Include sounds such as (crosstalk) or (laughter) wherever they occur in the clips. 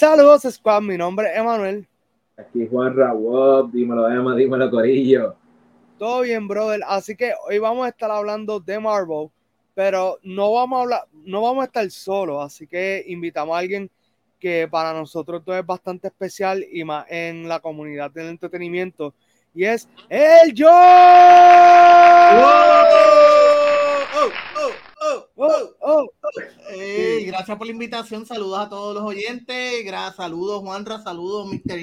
Saludos, Squad. Mi nombre es Emanuel. Aquí Juan Rawop, dímelo, Emma, dímelo, Corillo. Todo bien, brother. Así que hoy vamos a estar hablando de Marvel, pero no vamos a hablar, no vamos a estar solos. Así que invitamos a alguien que para nosotros todo es bastante especial y más en la comunidad del entretenimiento. Y es el Joe. gracias por la invitación, saludos a todos los oyentes, gracias, saludos Juanra, saludos Mr.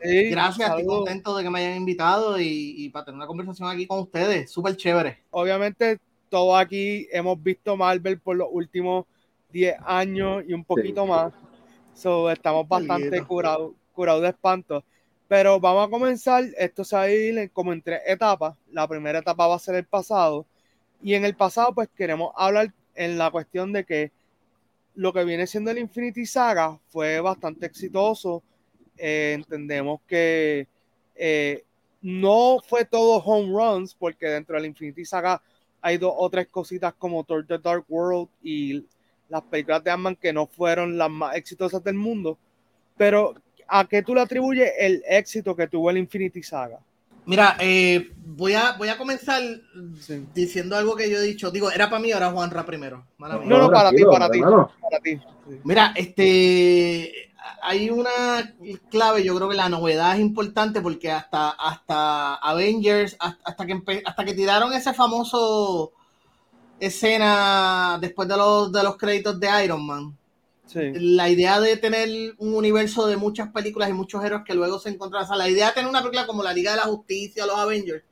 E. gracias, estoy contento de que me hayan invitado y, para tener una conversación aquí con ustedes, súper chévere. Obviamente, todos aquí hemos visto Marvel por los últimos 10 años y un poquito más, so, estamos bastante curados curados de espanto. Pero vamos a comenzar, esto se va a ir como en tres etapas. La primera etapa va a ser el pasado, y en el pasado, pues queremos hablar en la cuestión de que lo que viene siendo el Infinity Saga fue bastante exitoso. Eh, entendemos que eh, no fue todo home runs, porque dentro del Infinity Saga hay dos o tres cositas como Thor The Dark World y las películas de ant que no fueron las más exitosas del mundo. Pero, ¿a qué tú le atribuyes el éxito que tuvo el Infinity Saga? Mira, eh, voy, a, voy a comenzar diciendo algo que yo he dicho. Digo, era para mí, ahora Juanra primero. No, no, para ti, para ti, para ti. Mira, este, hay una clave, yo creo que la novedad es importante porque hasta, hasta Avengers, hasta, que, hasta que tiraron ese famoso escena después de los, de los créditos de Iron Man, la idea de tener un universo de muchas películas y muchos héroes que luego se. O sea, la idea de tener una película como la Liga de la Justicia, los Avengers,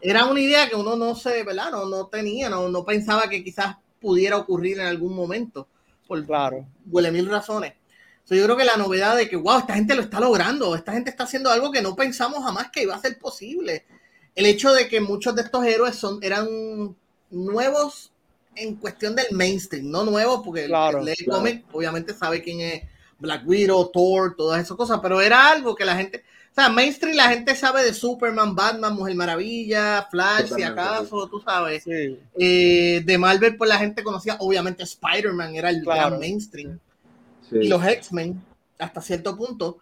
era una idea que uno no se, ¿verdad? No, no tenía, no, no pensaba que quizás pudiera ocurrir en algún momento. Por claro. huele mil razones. yo creo que la novedad de que, wow, esta gente lo está logrando, esta gente está haciendo algo que no pensamos jamás que iba a ser posible. El hecho de que muchos de estos héroes son, eran nuevos en cuestión del mainstream, no nuevo, porque el lee cómic obviamente sabe quién es Black Widow, Thor, todas esas cosas, pero era algo que la gente, o sea, mainstream la gente sabe de Superman, Batman, Mujer Maravilla, Flash, si acaso, tú sabes. Eh, de Marvel, pues la gente conocía, obviamente Spider-Man era el gran mainstream. Y los X-Men, hasta cierto punto.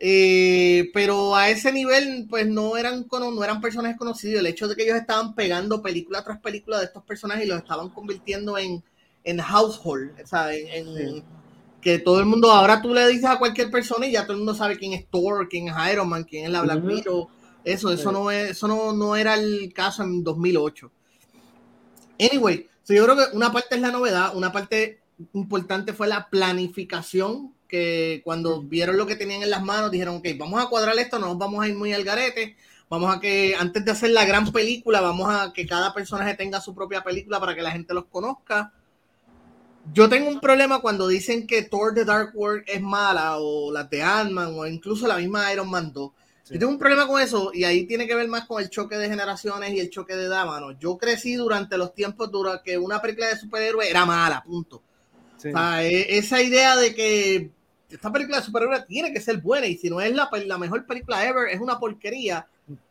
Eh, pero a ese nivel, pues no eran, no eran personajes conocidos. El hecho de que ellos estaban pegando película tras película de estos personajes y los estaban convirtiendo en, en household, o sea, en, que todo el mundo, ahora tú le dices a cualquier persona y ya todo el mundo sabe quién es Thor, quién es Iron Man, quién es la Black Widow. Eso, eso, no, es, eso no, no, era el caso en 2008. Anyway, yo creo que una parte es la novedad, una parte importante fue la planificación que cuando vieron lo que tenían en las manos dijeron, ok, vamos a cuadrar esto, no nos vamos a ir muy al garete, vamos a que antes de hacer la gran película, vamos a que cada personaje tenga su propia película para que la gente los conozca. Yo tengo un problema cuando dicen que Thor The Dark World es mala o la de Ant-Man o incluso la misma Iron Man 2. Yo tengo un problema con eso y ahí tiene que ver más con el choque de generaciones y el choque de edad, mano. Yo crecí durante los tiempos dura que una película de superhéroes era mala, punto. O sea, e, esa idea de que esta película de superhéroes tiene que ser buena y si no es la, la mejor película ever, es una porquería.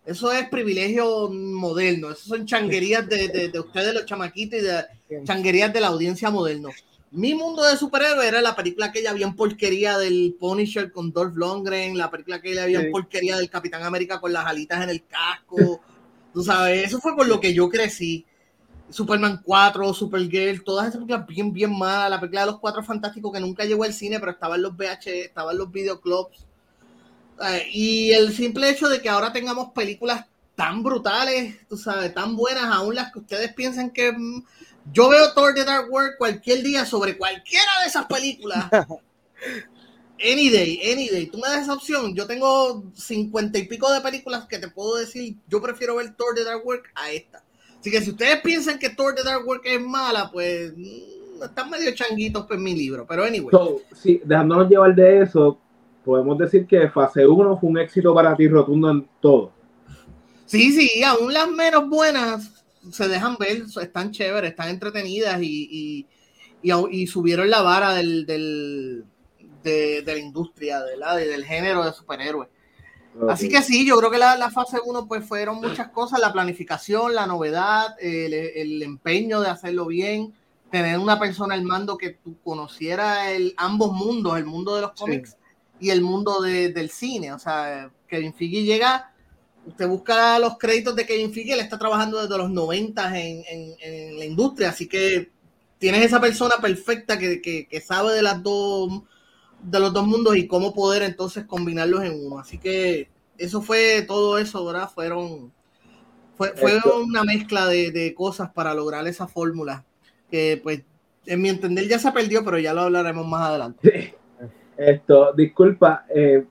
Eso es privilegio moderno, eso son changuerías de, de, ustedes los chamaquitos y de changuerías de la audiencia moderno. Mi mundo de superhéroes era la película que ya había en porquería del Punisher con Dolph Lundgren, la película que ya había en porquería del Capitán América con las alitas en el casco. Tú sabes, eso fue por lo que yo crecí. Superman 4, Supergirl, todas esas películas bien, bien malas. La película de los Cuatro Fantásticos que nunca llegó al cine, pero estaba en los VH, estaba en los videoclubs. Eh, y el simple hecho de que ahora tengamos películas tan brutales, tú sabes, tan buenas, aún las que ustedes piensan que. Mm, yo veo Thor The Dark World cualquier día sobre cualquiera de esas películas. (laughs) Any day, any day. Tú me das esa opción. Yo tengo cincuenta y pico de películas que te puedo decir. Yo prefiero ver Thor The Dark World a esta. Así que si ustedes piensan que Thor The Dark World es mala, pues mm, están medio changuitos en mi libro. Pero anyway. sí, dejándonos llevar de eso, podemos decir que fase 1 fue un éxito para ti rotundo en todo. Sí, sí, aún las menos buenas se dejan ver, están chéveres, están entretenidas y, y, subieron la vara del, del de, la industria, de la, del género de superhéroes. Así que sí, yo creo que la, fase 1 pues fueron muchas cosas, la planificación, la novedad, el, empeño de hacerlo bien, tener una persona al mando que tú conociera el, ambos mundos, el mundo de los cómics y el mundo del cine. O sea, Kevin Feige llega, usted busca los créditos de Kevin Feige, él está trabajando desde los 90 en, en, la industria, así que tienes esa persona perfecta que, que, sabe de las dos de los dos mundos y cómo poder entonces combinarlos en uno. Así que eso fue todo eso, ¿verdad? Fueron fue, fue una mezcla de, de, cosas para lograr esa fórmula que pues en mi entender ya se perdió, pero ya lo hablaremos más adelante. Esto, disculpa, eh,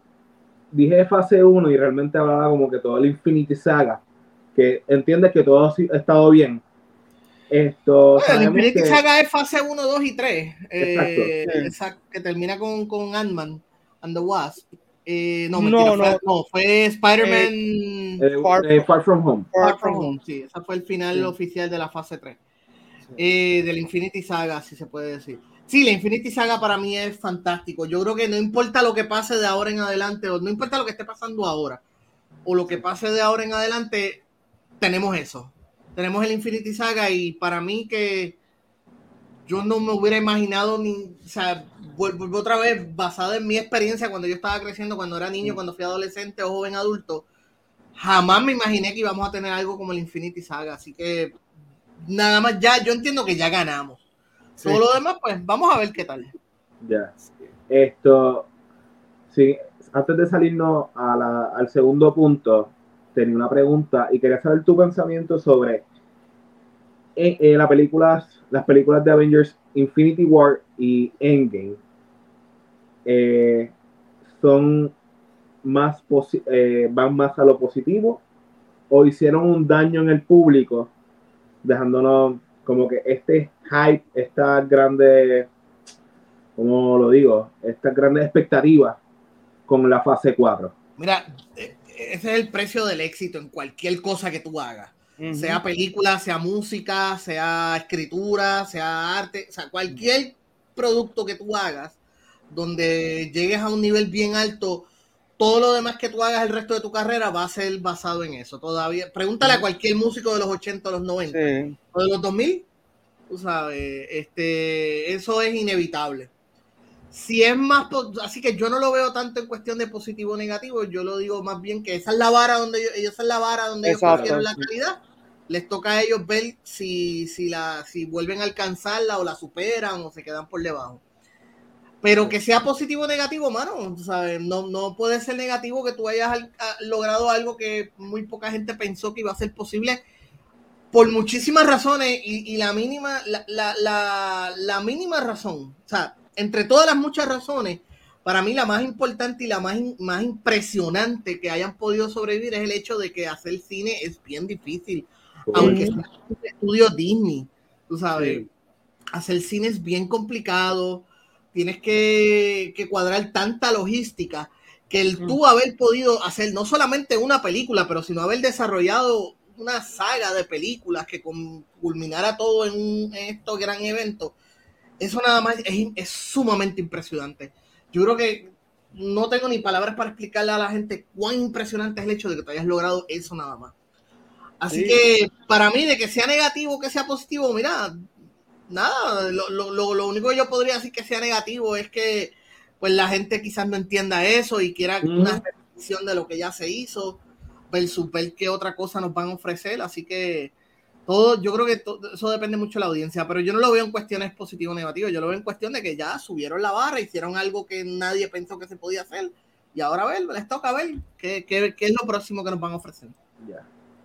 dije fase 1 y realmente hablaba como que todo el Infinity Saga, que entiendes que todo ha estado bien. Esto, el Infinity Saga es fase 1, 2 y 3, eh, que termina con, con Ant-Man and the Wasp. Eh, no, no, fue, no, fue Spider-Man Far, From Home. Far From Home, sí, ese fue el final oficial de la fase 3. Eh, del Infinity Saga, si se puede decir. Sí, la Infinity Saga para mí es fantástico. Yo creo que no importa lo que pase de ahora en adelante, o no importa lo que esté pasando ahora, o lo que pase de ahora en adelante, tenemos eso. Tenemos el Infinity Saga y para mí que yo no me hubiera imaginado ni, o sea, vuelvo otra vez basada en mi experiencia cuando yo estaba creciendo, cuando era niño, cuando fui adolescente o joven adulto, jamás me imaginé que íbamos a tener algo como el Infinity Saga. Así que nada más ya, yo entiendo que ya ganamos. Todo lo demás, pues vamos a ver qué tal. Ya. Esto, sí, antes de salirnos al segundo punto, tenía una pregunta y quería saber tu pensamiento sobre en, eh, las películas, las películas de Avengers Infinity War y Endgame. Eh, son más eh, van más a lo positivo o hicieron un daño en el público dejándonos como que este hype, esta grande, como lo digo, esta grande expectativa con la fase 4. Mira, e, ese es el precio del éxito en cualquier cosa que tú hagas. Sea película, sea música, sea escritura, sea arte, o sea, cualquier producto que tú hagas donde llegues a un nivel bien alto, todo lo demás que tú hagas el resto de tu carrera va a ser basado en eso. Todavía, pregúntale a cualquier músico de los 80 o los 90 o de los 2000, tú sabes, este, eso es inevitable. Si es más, así que yo no lo veo tanto en cuestión de positivo o negativo, yo lo digo más bien que esa es la vara donde ellos, esa es la vara donde ellos cogieron la calidad. Les toca a ellos ver si, si, la, si vuelven a alcanzarla o la superan o se quedan por debajo. Pero que sea positivo o negativo, mano, ¿sabes? No, no puede ser negativo que tú hayas logrado algo que muy poca gente pensó que iba a ser posible por muchísimas razones y, la mínima, la, mínima razón, o sea, entre todas las muchas razones, para mí la más importante y la más, más impresionante que hayan podido sobrevivir es el hecho de que hacer cine es bien difícil, aunque sea un estudio Disney, tú sabes, hacer cine es bien complicado, tienes que, cuadrar tanta logística que el tú haber podido hacer no solamente una película, pero sino haber desarrollado una saga de películas que culminara todo en, un, en estos gran eventos, eso nada más es, sumamente impresionante. Yo creo que no tengo ni palabras para explicarle a la gente cuán impresionante es el hecho de que te hayas logrado eso nada más. Así que para mí, de que sea negativo que sea positivo, mira, nada, lo, lo, lo, único que yo podría decir que sea negativo es que pues la gente quizás no entienda eso y quiera una repetición de lo que ya se hizo versus ver qué otra cosa nos van a ofrecer. Así que todo, yo creo que eso depende mucho de la audiencia, pero yo no lo veo en cuestiones positivo o negativo, yo lo veo en cuestión de que ya subieron la barra, hicieron algo que nadie pensó que se podía hacer y ahora a ver, les toca ver qué, qué, qué es lo próximo que nos van a ofrecer.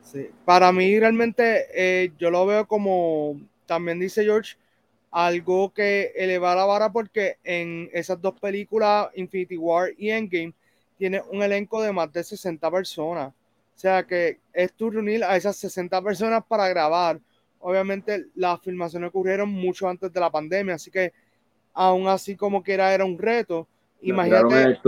Sí. Para mí realmente eh, yo lo veo como también dice George, algo que eleva la vara porque en esas dos películas, Infinity War y Endgame, tiene un elenco de más de 60 personas. O sea que es tu reunir a esas 60 personas para grabar. Obviamente las filmaciones ocurrieron mucho antes de la pandemia, así que aún así como que era, era un reto. Imagínate.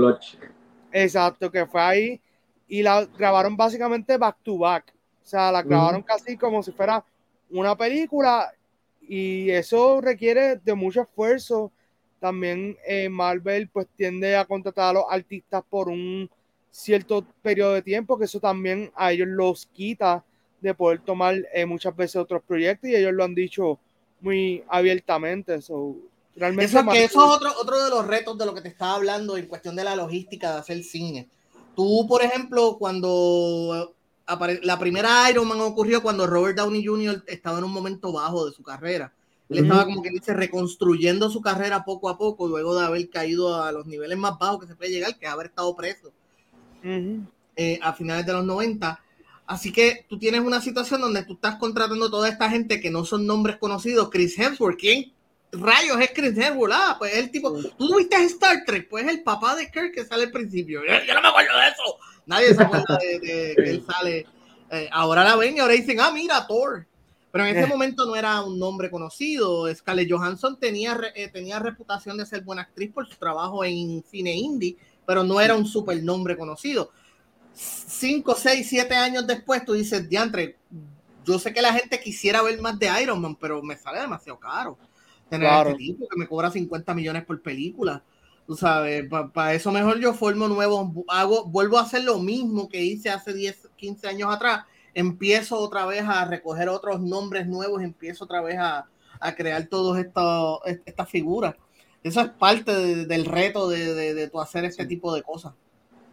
Exacto, que fue ahí y la grabaron básicamente back to back. O sea, la grabaron casi como si fuera una película y eso requiere de mucho esfuerzo. También eh, Marvel pues tiende a contratar a los artistas por un cierto periodo de tiempo, que eso también a ellos los quita de poder tomar eh, muchas veces otros proyectos y ellos lo han dicho muy abiertamente. So, realmente eso, que eso es otro, otro de los retos de lo que te estaba hablando en cuestión de la logística de hacer cine. Tú, por ejemplo, cuando la primera Iron Man ocurrió cuando Robert Downey Jr. estaba en un momento bajo de su carrera. Él estaba como que dice reconstruyendo su carrera poco a poco luego de haber caído a los niveles más bajos que se puede llegar, que es haber estado preso eh, a finales de los 90. Así que tú tienes una situación donde tú estás contratando toda esta gente que no son nombres conocidos. Chris Hemsworth, ¿quién rayos es Chris Hemsworth? Ah, pues el tipo, tú viste Star Trek, pues el papá de Kirk que sale al principio. Yo, no me acuerdo de eso. Nadie se acuerda de, que él sale. Eh, ahora la ven y ahora dicen, ah, mira, Thor. Pero en ese eh. momento no era un nombre conocido. Scarlett Johansson tenía, eh, tenía reputación de ser buena actriz por su trabajo en cine indie, pero no era un super nombre conocido. Cinco, seis, siete años después, tú dices, diantre, yo sé que la gente quisiera ver más de Iron Man, pero me sale demasiado caro tener este tipo que me cobra 50 millones por película. Tú sabes, para eso mejor yo formo nuevo, hago, vuelvo a hacer lo mismo que hice hace 10, 15 años atrás. Empiezo otra vez a recoger otros nombres nuevos, empiezo otra vez a, a crear todas estas figuras. Eso es parte del reto de, de, de, tu hacer este tipo de cosas.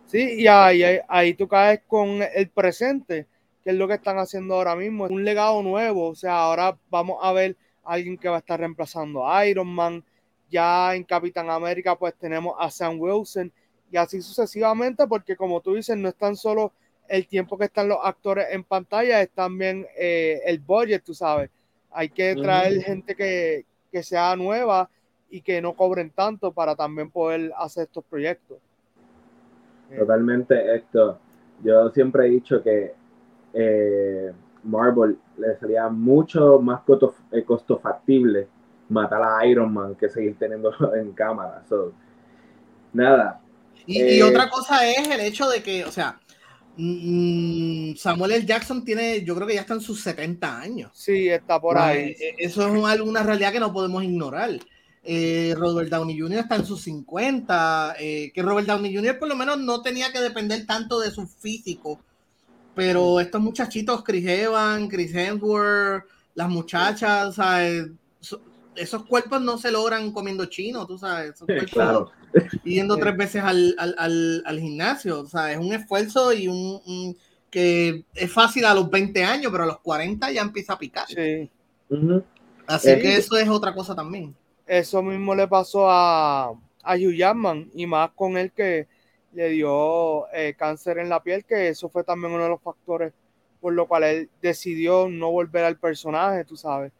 Sí, y ahí, ahí, tú caes con el presente, que es lo que están haciendo ahora mismo. Es un legado nuevo, o sea, ahora vamos a ver a alguien que va a estar reemplazando a Iron Man. Ya en Capitán América, pues tenemos a Sam Wilson y así sucesivamente, porque como tú dices, no es tan solo el tiempo que están los actores en pantalla, es también eh, el budget, tú sabes. Hay que traer gente que, que sea nueva y que no cobren tanto para también poder hacer estos proyectos. Totalmente esto. Yo siempre he dicho que eh, Marvel le sería mucho más costo, eh, costo, factible matar a Iron Man que seguir teniéndolo (laughs) en cámara. nada. Y, y, eh, otra cosa es el hecho de que, o sea, mm, Samuel L. Jackson tiene, yo creo que ya está en sus 70 años. Sí, está por ahí. Eso es una realidad que no podemos ignorar. Eh, Robert Downey Jr. está en sus 50, eh, que Robert Downey Jr. por lo menos no tenía que depender tanto de su físico, pero estos muchachitos, Chris Evans, Chris Hemsworth, las muchachas, esos cuerpos no se logran comiendo chino, tú sabes, esos cuerpos yendo tres veces al, al, al, gimnasio, o sea, es un esfuerzo y un, que es fácil a los 20 años, pero a los 40 ya empieza a picar. Sí. Así que eso es otra cosa también. Eso mismo le pasó a, a Hugh Jackman y más con él que le dio eh, cáncer en la piel, que eso fue también uno de los factores por lo cual él decidió no volver al personaje, tú sabes,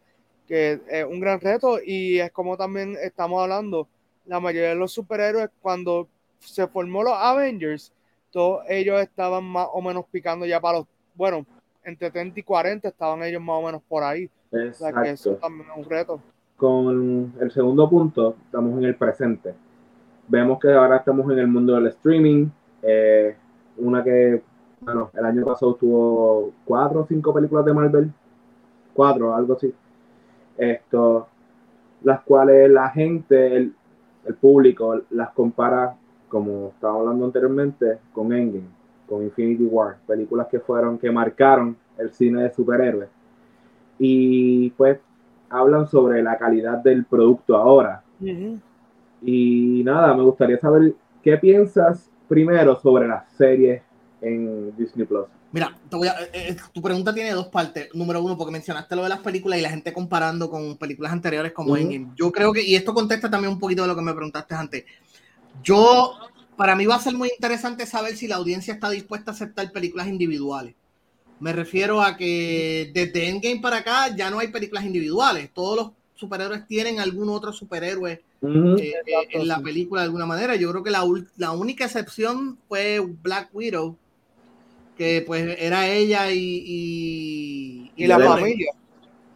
que es un gran reto. Y es como también estamos hablando, la mayoría de los superhéroes cuando se formó los Avengers, todos ellos estaban más o menos picando ya para los, bueno, entre 30 y 40 estaban ellos más o menos por ahí. O sea que eso también es un reto con el segundo punto, estamos en el presente. Vemos que ahora estamos en el mundo del streaming. Eh, una que, bueno, el año pasado tuvo cuatro o cinco películas de Marvel. Cuatro, algo así. Esto, las cuales la gente, el, el público, las compara, como estaba hablando anteriormente, con Endgame, con Infinity War. Películas que fueron, que marcaron el cine de superhéroes. Y pues hablan sobre la calidad del producto ahora. Y nada, me gustaría saber qué piensas primero sobre las series en Disney Plus. Mira, eh, eh, tu pregunta tiene dos partes. Número uno, porque mencionaste lo de las películas y la gente comparando con películas anteriores como Endgame. Yo creo que, y esto contesta también un poquito de lo que me preguntaste antes. Yo, para mí va a ser muy interesante saber si la audiencia está dispuesta a aceptar películas individuales. Me refiero a que desde Endgame para acá ya no hay películas individuales. Todos los superhéroes tienen algún otro superhéroe eh, en la película de alguna manera. Yo creo que la, la, única excepción fue Black Widow, que pues era ella y, y, la familia.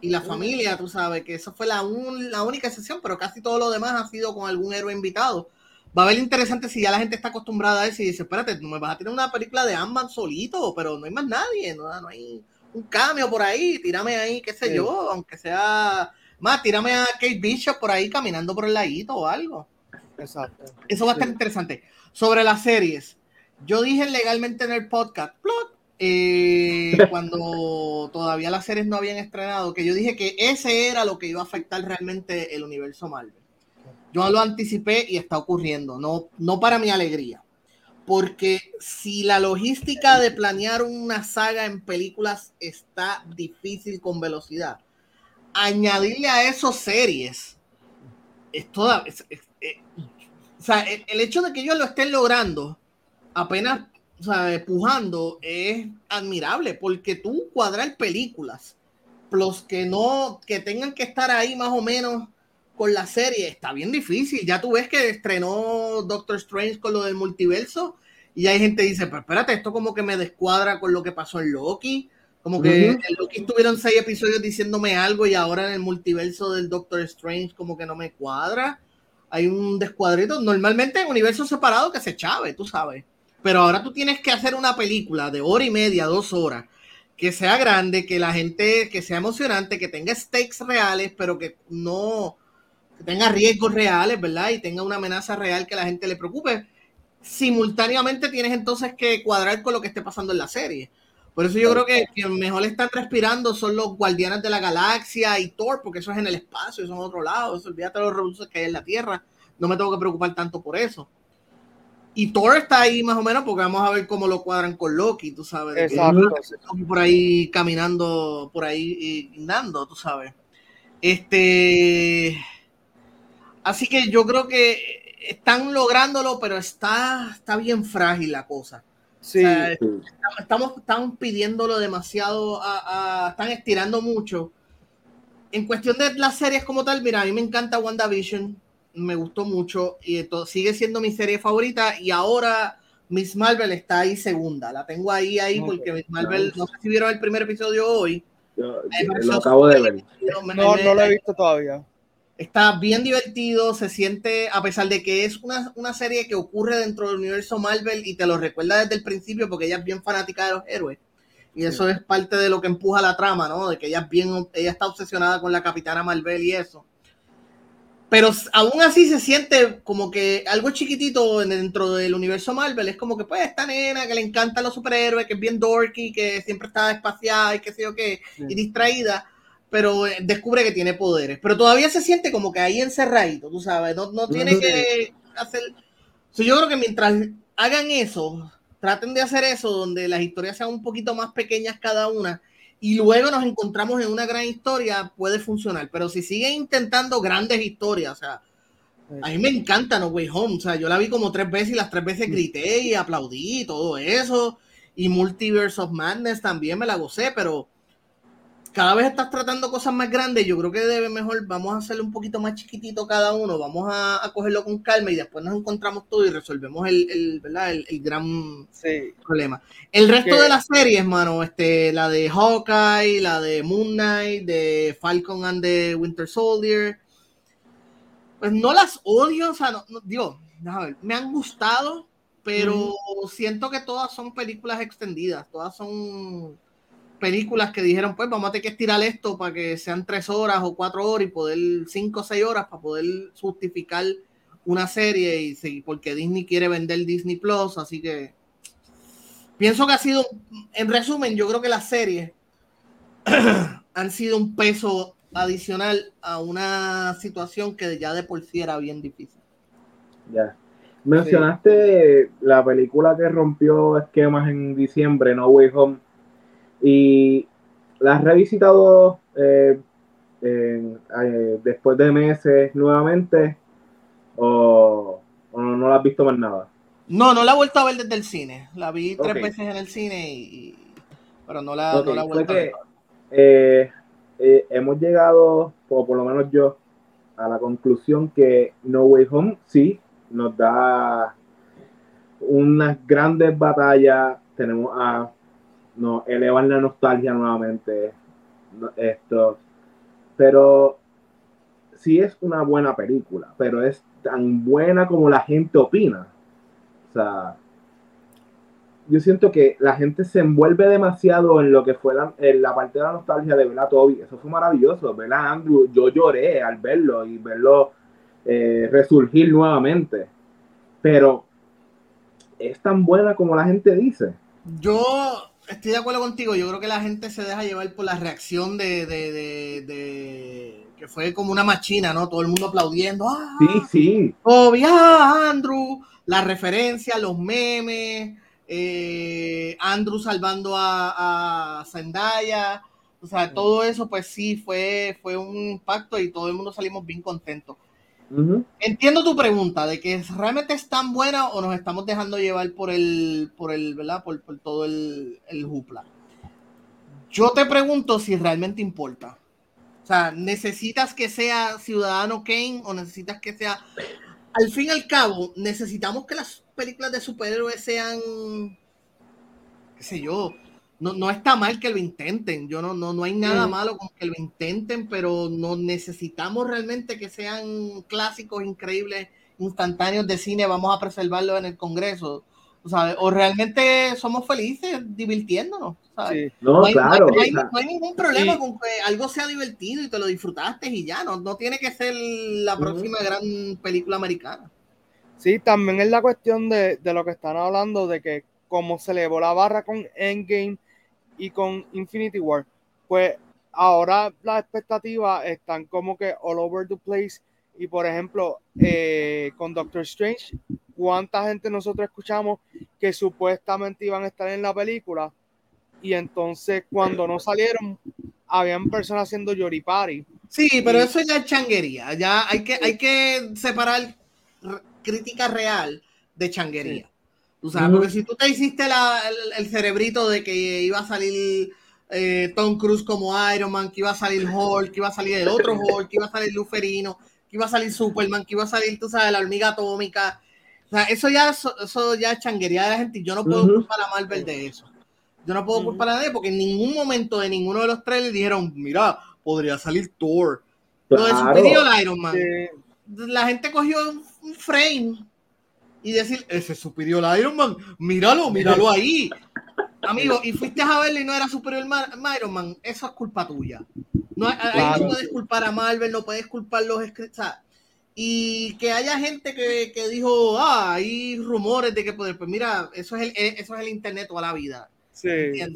Y la familia, tú sabes, que eso fue la, la única excepción, pero casi todo lo demás ha sido con algún héroe invitado va a ver interesante si ya la gente está acostumbrada a eso y dice, espérate, me vas a tener una película de ant solito, pero no hay más nadie, no, hay un cambio por ahí, tírame ahí, qué sé yo, aunque sea más, tírame a Kate Bishop por ahí caminando por el ladito o algo. Exacto. Eso va a estar interesante. Sobre las series, yo dije legalmente en el podcast, eh, (laughs) cuando todavía las series no habían estrenado, que yo dije que ese era lo que iba a afectar realmente el universo Marvel. Yo lo anticipé y está ocurriendo, no, no para mi alegría. Porque si la logística de planear una saga en películas está difícil con velocidad, añadirle a eso series es toda. Eh, o sea, el, hecho de que ellos lo estén logrando apenas o sea, pujando es admirable porque tú cuadrar películas, los que no, que tengan que estar ahí más o menos con la serie, está bien difícil. Ya tú ves que estrenó Doctor Strange con lo del multiverso y hay gente que dice, pero espérate, esto como que me descuadra con lo que pasó en Loki. Como que en Loki estuvieron seis episodios diciéndome algo y ahora en el multiverso del Doctor Strange como que no me cuadra. Hay un descuadrito. Normalmente en universos separados que se chave, tú sabes. Pero ahora tú tienes que hacer una película de hora y media, dos horas, que sea grande, que la gente, que sea emocionante, que tenga stakes reales, pero que no, que tenga riesgos reales, ¿verdad? Y tenga una amenaza real que la gente le preocupe. Simultáneamente tienes entonces que cuadrar con lo que esté pasando en la serie. Por eso yo creo que quien mejor están respirando son los Guardianes de la Galaxia y Thor, porque eso es en el espacio, eso es en otro lado. Eso, olvídate de los recursos que hay en la Tierra. No me tengo que preocupar tanto por eso. Y Thor está ahí más o menos porque vamos a ver cómo lo cuadran con Loki, tú sabes. Exacto. Por ahí caminando, por ahí andando, tú sabes. Este. Así que yo creo que están lográndolo, pero está, está bien frágil la cosa. Sí. estamos, estamos pidiéndolo demasiado, están estirando mucho. En cuestión de las series como tal, mira, a mí me encanta WandaVision me gustó mucho y esto sigue siendo mi serie favorita y ahora Miss Marvel está ahí segunda. La tengo ahí, ahí, porque Miss Marvel, no sé si vieron el primer episodio hoy. Yo, lo acabo de ver. No, no lo he visto todavía. Está bien divertido, se siente, a pesar de que es una, una, serie que ocurre dentro del universo Marvel y te lo recuerda desde el principio porque ella es bien fanática de los héroes. Y eso es parte de lo que empuja la trama, ¿no? De que ella, es bien, ella está obsesionada con la Capitana Marvel y eso pero aún así se siente como que algo chiquitito dentro del universo Marvel. Es como que, pues, esta nena que le encantan los superhéroes, que es bien dorky, que siempre está espaciada y qué sé yo qué, y distraída, pero eh, descubre que tiene poderes. Pero todavía se siente como que ahí encerradito, tú sabes, no, no tiene que hacer. yo creo que mientras hagan eso, traten de hacer eso, donde las historias sean un poquito más pequeñas cada una y luego nos encontramos en una gran historia, puede funcionar. Pero si siguen intentando grandes historias, o sea, a mí me encanta No Way Home. O sea, yo la vi como tres veces y las tres veces grité y aplaudí y todo eso. Y Multiverse of Madness también me la gocé, pero cada vez estás tratando cosas más grandes, yo creo que debe mejor, vamos a hacerlo un poquito más chiquitito cada uno, vamos a, cogerlo con calma y después nos encontramos todo y resolvemos el, el, ¿verdad? el, gran problema. El resto de las series, mano, este, la de Hawkeye, la de Moon Knight, de Falcon and the Winter Soldier, pues no las odio, o sea, no, digo, me han gustado, pero siento que todas son películas extendidas, todas son películas que dijeron, pues vamos a tener que estirar esto para que sean tres horas o cuatro horas y poder, cinco o seis horas para poder justificar una serie y sí, porque Disney quiere vender Disney Plus, así que pienso que ha sido, en resumen, yo creo que las series (clears throat) han sido un peso adicional a una situación que ya de por sí era bien difícil. Ya. Mencionaste la película que rompió esquemas en diciembre, No Way Home y la has revisitado eh, eh, después de meses nuevamente o, no, la has visto más nada? No, no la he vuelto a ver desde el cine. La vi tres veces en el cine, y, pero no la, no la he vuelto a ver. Eh, hemos llegado, o por lo menos yo, a la conclusión que No Way Home sí nos da unas grandes batallas. Tenemos a no elevan la nostalgia nuevamente. Esto. Pero sí es una buena película, pero es tan buena como la gente opina. O sea, yo siento que la gente se envuelve demasiado en lo que fue la, parte de la nostalgia de ver Toby. Eso fue maravilloso, ver a Andrew. Yo lloré al verlo y verlo eh, resurgir nuevamente. Pero es tan buena como la gente dice. Yo estoy de acuerdo contigo. Yo creo que la gente se deja llevar por la reacción de, que fue como una machina, ¿no? Todo el mundo aplaudiendo. ¡Ah! Sí, sí. ¡Oh, Andrew! La referencia, los memes, eh, Andrew salvando a, a Zendaya. O sea, todo eso, pues sí, fue, fue un impacto y todo el mundo salimos bien contentos. Entiendo tu pregunta de que realmente es tan buena o nos estamos dejando llevar por el, por el, ¿verdad? Por, todo el, el jupla. Yo te pregunto si realmente importa. O sea, ¿necesitas que sea Ciudadano Kane o necesitas que sea... Al fin y al cabo, necesitamos que las películas de superhéroes sean, qué sé yo, no, no está mal que lo intenten, yo no, no, no hay nada malo con que lo intenten, pero no necesitamos realmente que sean clásicos increíbles, instantáneos de cine, vamos a preservarlo en el Congreso. O, realmente somos felices divirtiéndonos. No, claro. hay, ningún problema con que algo sea divertido y te lo disfrutaste y ya, no, no tiene que ser la próxima gran película americana. Sí, también es la cuestión de, de, lo que están hablando, de que como se elevó la barra con Endgame y con Infinity War, pues ahora las expectativas están como que all over the place. Y por ejemplo, eh, con Doctor Strange, ¿cuánta gente nosotros escuchamos que supuestamente iban a estar en la película? Y entonces cuando no salieron, habían personas haciendo yoripari. Sí, pero eso ya es changuería. Ya hay que, hay que separar crítica real de changuería. Tú sabes, porque si tú te hiciste el, cerebrito de que iba a salir eh, Tom Cruise como Iron Man, que iba a salir Hulk, que iba a salir el otro Hulk, que iba a salir Luferino, que iba a salir Superman, que iba a salir, tú sabes, la hormiga atómica. O sea, eso ya, eso, ya es changuería de la gente. Yo no puedo culpar a Marvel de eso. Yo no puedo culpar a nadie porque en ningún momento de ninguno de los trailers dijeron, mira, podría salir Thor. Lo de Superior Iron Man. La gente cogió un frame y decir, ese superior Iron Man, míralo, míralo ahí. Amigo, y fuiste a verlo y no era superior Iron Man, eso es culpa tuya. No, ahí no puedes culpar a Marvel, no puedes culpar los escritos. y que haya gente que, que, dijo, ah, hay rumores de que poder, pues mira, eso es el, eh, eso es el internet toda la vida. Sí.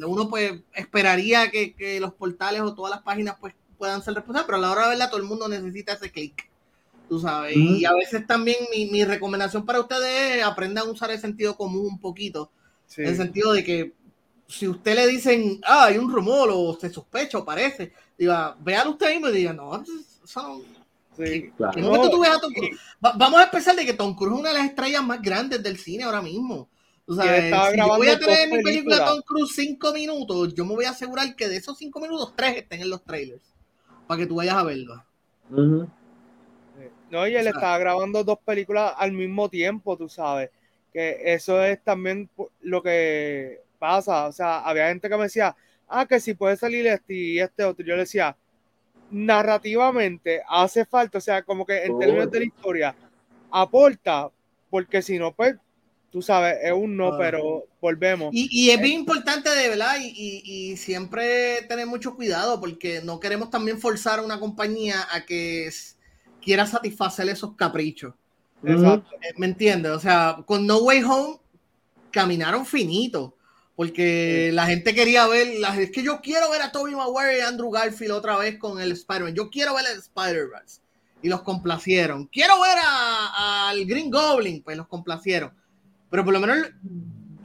Uno pues esperaría que, que, los portales o todas las páginas pues puedan ser responsables, pero a la hora de verla todo el mundo necesita ese clic tú sabes. Y a veces también mi, recomendación para ustedes es aprendan a usar el sentido común un poquito. En el sentido de que si usted le dicen, ah, hay un rumor o se sospecha o parece, diga, vean usted mismo y diga, no, eso no. Sí, claro. tú ves a Tom Cruise? vamos a empezar de que Tom Cruise es una de las estrellas más grandes del cine ahora mismo. O sea, si yo voy a tener en mi película Tom Cruise cinco minutos, yo me voy a asegurar que de esos cinco minutos, tres estén en los trailers. Para que tú vayas a verlo. No, y él estaba grabando dos películas al mismo tiempo, tú sabes. Que eso es también lo que pasa. O sea, había gente que me decía, ah, que si puede salir este y este otro. Yo le decía, narrativamente hace falta, o sea, como que en términos de la historia, aporta, porque si no, pues, tú sabes, es un no, pero volvemos. Y, es bien importante, de verdad, y, y, siempre tener mucho cuidado, porque no queremos también forzar a una compañía a que quiera satisfacer esos caprichos. Eh, ¿Me entiendes? O sea, con No Way Home caminaron finito. Porque la gente quería ver, es que yo quiero ver a Tobey Maguire y Andrew Garfield otra vez con el Spider-Man. Yo quiero ver el Spider-Verse. Y los complacieron. Quiero ver al Green Goblin. Pues los complacieron. Pero por lo menos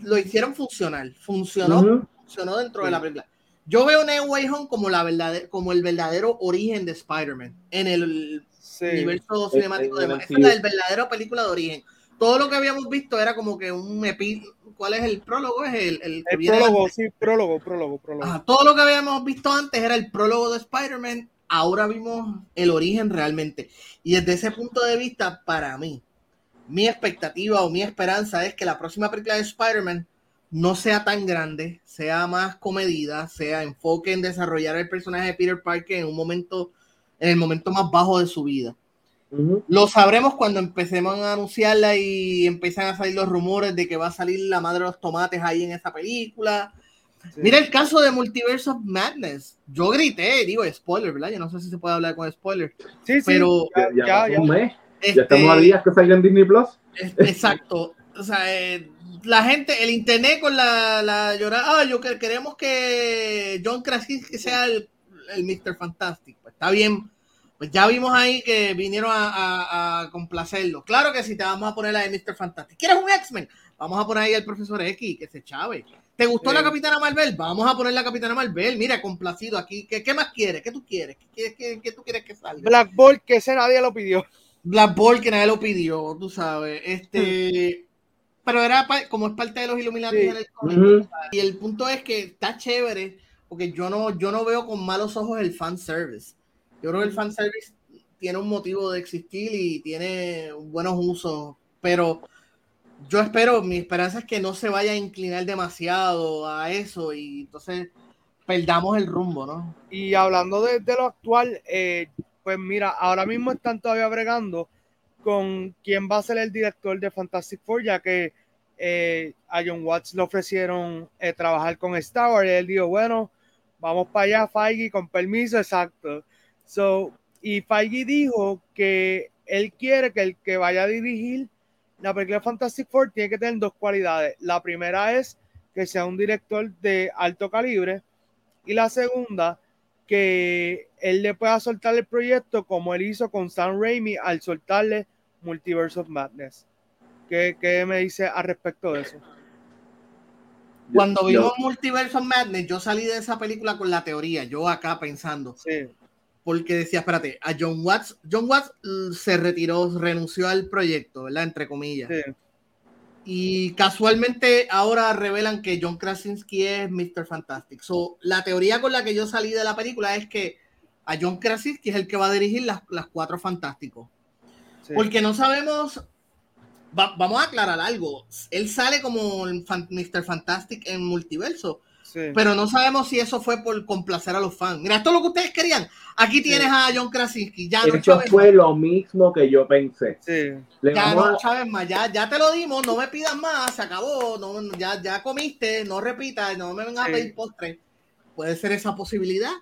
lo hicieron funcional. Funcionó, funcionó dentro de la película. Yo veo No Way Home como, la verdad, como el verdadero origen de Spider-Man. En el universo cinemático de Esa es la verdadera película de origen. Todo lo que habíamos visto era como que un epi... ¿Cuál es el prólogo? Es el, el, prólogo, sí, prólogo, prólogo, prólogo. todo lo que habíamos visto antes era el prólogo de Spider-Man. Ahora vimos el origen realmente. Y desde ese punto de vista, para mí, mi expectativa o mi esperanza es que la próxima película de Spider-Man no sea tan grande, sea más comedida, sea enfoque en desarrollar el personaje de Peter Parker en un momento en el momento más bajo de su vida. Lo sabremos cuando empecemos a anunciarla y empiezan a salir los rumores de que va a salir la madre de los tomates ahí en esa película. Mira el caso de Multiverse of Madness. Yo grité, digo spoiler, ¿verdad? Yo no sé si se puede hablar con spoiler. Sí, sí, pero ya, ya, ya, ya. estamos a días que salga en Disney Plus. Exacto. o sea, eh, la gente, el internet con la, la llorada, ah, yo que queremos que John Krasinski sea el, el Mr. Fantastic. Está bien, pues ya vimos ahí que vinieron a, complacerlo. Claro que si te vamos a poner la de Mr. Fantastic. ¿Quieres un X-Men? Vamos a poner ahí al profesor X, que se chave. ¿Te gustó la Capitana Marvel? Vamos a poner la Capitana Marvel. Mira, complacido aquí. ¿Qué, qué más quieres? ¿Qué tú quieres? ¿Qué, qué, qué tú quieres que salga? Black Ball, que ese nadie lo pidió. Black Ball, que nadie lo pidió, tú sabes. Este. Pero era como es parte de los Illuminati en el cómic. Y el punto es que está chévere, porque yo no, yo no veo con malos ojos el fan service. Yo creo que el fan service tiene un motivo de existir y tiene buenos usos, pero yo espero, mi esperanza es que no se vaya a inclinar demasiado a eso y entonces perdamos el rumbo, ¿no? Y hablando de, lo actual, eh, pues mira, ahora mismo están todavía bregando con quién va a ser el director de Fantastic Four, ya que eh, a John Watts le ofrecieron eh, trabajar con Star Wars y él dijo, bueno, vamos para allá, Feige, con permiso, exacto. So, y Feige dijo que él quiere que el que vaya a dirigir la película Fantastic Four tiene que tener dos cualidades. La primera es que sea un director de alto calibre y la segunda, que él le pueda soltar el proyecto como él hizo con Sam Raimi al soltarle Multiverse of Madness. ¿Qué, me dice al respecto de eso? Cuando vimos Multiverse of Madness, yo salí de esa película con la teoría, yo acá pensando. Sí porque decía, espérate, a John Watts, John Watts mm, se retiró, renunció al proyecto, ¿verdad? Entre comillas. Y casualmente ahora revelan que John Krasinski es Mr. Fantastic. So, la teoría con la que yo salí de la película es que a John Krasinski es el que va a dirigir las, cuatro fantásticos. Porque no sabemos, vamos a aclarar algo, él sale como Mr. Fantastic en multiverso, pero no sabemos si eso fue por complacer a los fans. Mira, esto es lo que ustedes querían. Aquí tienes a John Krasinski. Ya no fue lo mismo que yo pensé. ya no sabes más. Ya, ya te lo dimos. No me pidas más. Se acabó. No, ya, ya comiste. No repitas. No me vengas a pedir postre. Puede ser esa posibilidad.